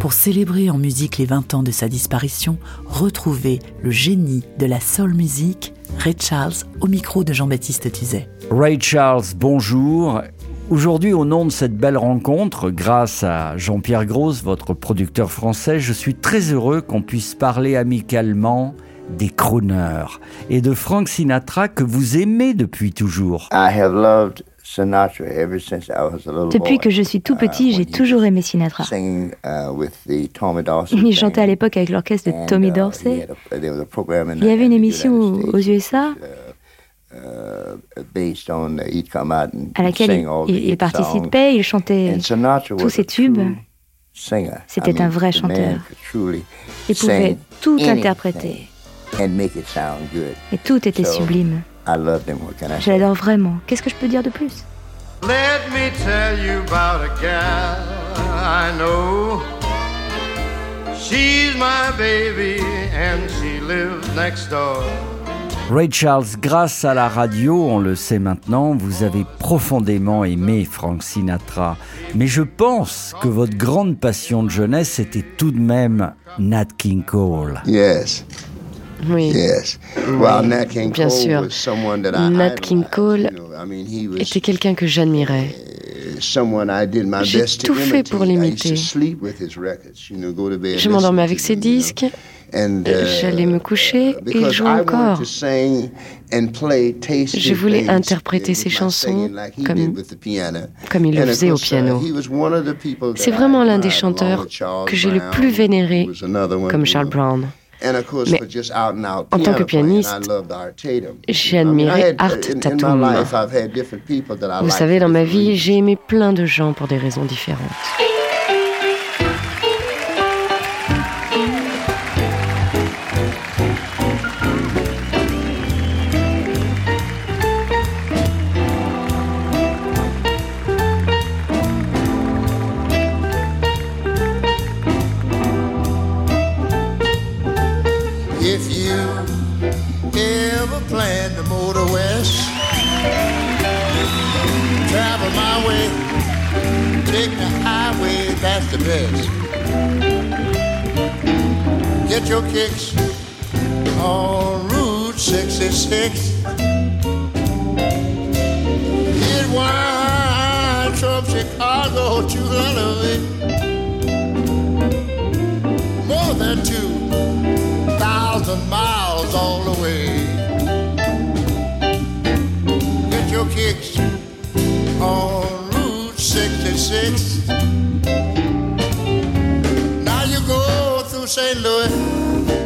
Pour célébrer en musique les 20 ans de sa disparition, retrouvez le génie de la soul music, Ray Charles, au micro de Jean-Baptiste Tuzet. Ray Charles, bonjour. Aujourd'hui, au nom de cette belle rencontre, grâce à Jean-Pierre Grosse, votre producteur français, je suis très heureux qu'on puisse parler amicalement des crooners et de Frank Sinatra que vous aimez depuis toujours. Depuis que je suis tout petit, j'ai toujours aimé Sinatra. Il chantait à l'époque avec l'orchestre de Tommy Dorsey. Il y avait une émission aux USA à laquelle il, il participait, il chantait tous ses tubes. C'était un vrai chanteur. Il pouvait tout interpréter. Et tout était sublime. Je l'adore vraiment. Qu'est-ce que je peux dire de plus? Let me tell you about a gal I know. She's my baby and she lives next door. Ray Charles, grâce à la radio, on le sait maintenant, vous avez profondément aimé Frank Sinatra. Mais je pense que votre grande passion de jeunesse était tout de même Nat King Cole. Yes. Oui. Yes. Bien sûr. Nat King Cole était quelqu'un que j'admirais. J'ai tout fait pour l'imiter. Je m'endormais avec ses disques, j'allais me coucher et il jouait encore. Je voulais interpréter ses chansons comme, comme il le faisait au piano. C'est vraiment l'un des chanteurs que j'ai le plus vénéré, comme Charles Brown. Mais en tant que pianiste, j'ai admiré Art Tatum. Vous savez, dans ma vie, j'ai aimé plein de gens pour des raisons différentes. if you ever plan to motor west. Travel my way, take the highway, that's the best. Get your kicks on Route 66. It winds from Chicago to Hanover, more than two 2,000 miles all the way. Get your kicks on Route 66. Now you go through St. Louis,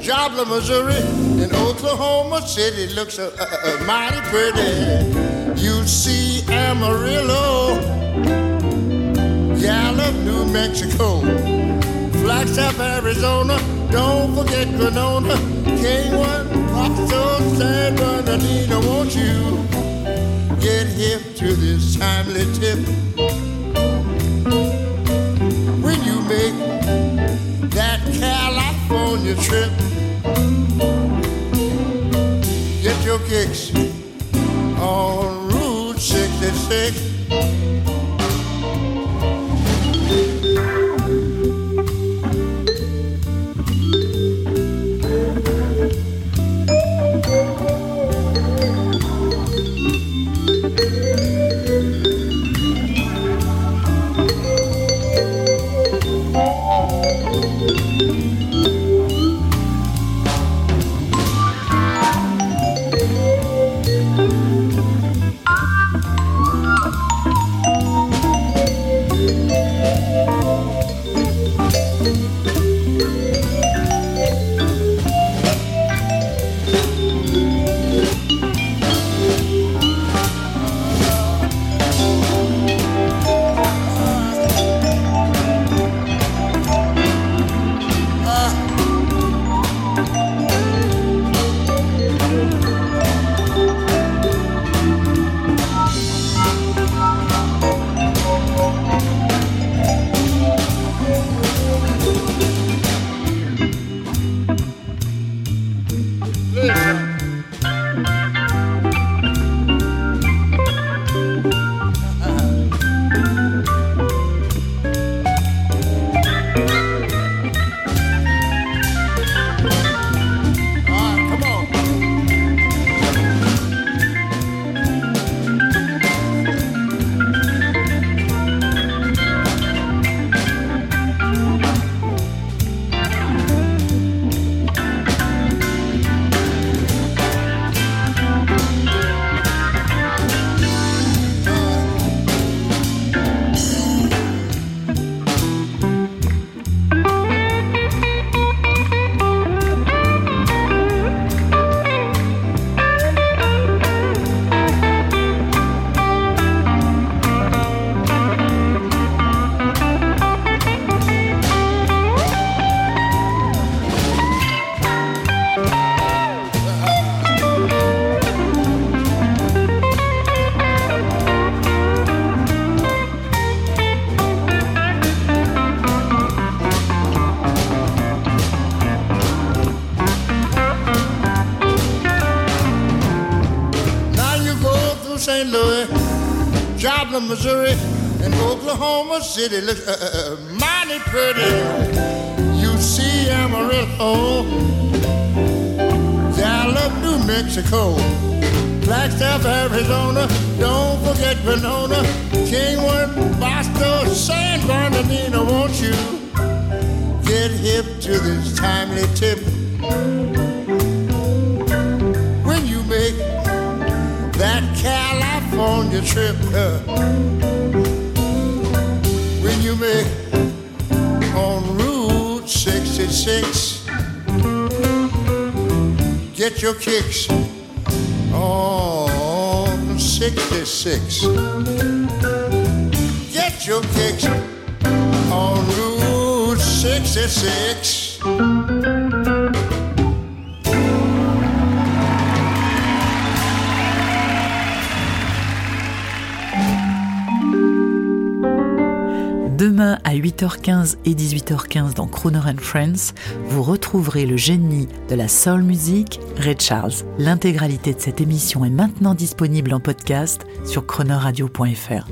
Joplin, Missouri, and Oklahoma City looks uh, uh, uh, mighty pretty. You see Amarillo, Gallup, New Mexico, Flagstaff, Arizona. Don't forget Granona, King One, Paso, San Bernardino. Won't you get hip to this timely tip? When you make that California trip. Get your kicks on Route 66. Joplin, Missouri, and Oklahoma City looks uh, uh, uh, mighty pretty. You see Amarillo, Gallup, New Mexico, Flagstaff, Arizona. Don't forget Winona, Kingwood, Boston, San Bernardino. Won't you get hip to this timely tip? Trip. When you make on Route 66, get your kicks on 66. Get your kicks on Route 66. Demain à 8h15 et 18h15 dans Crooner and Friends, vous retrouverez le génie de la soul music, Ray Charles. L'intégralité de cette émission est maintenant disponible en podcast sur chronoradio.fr.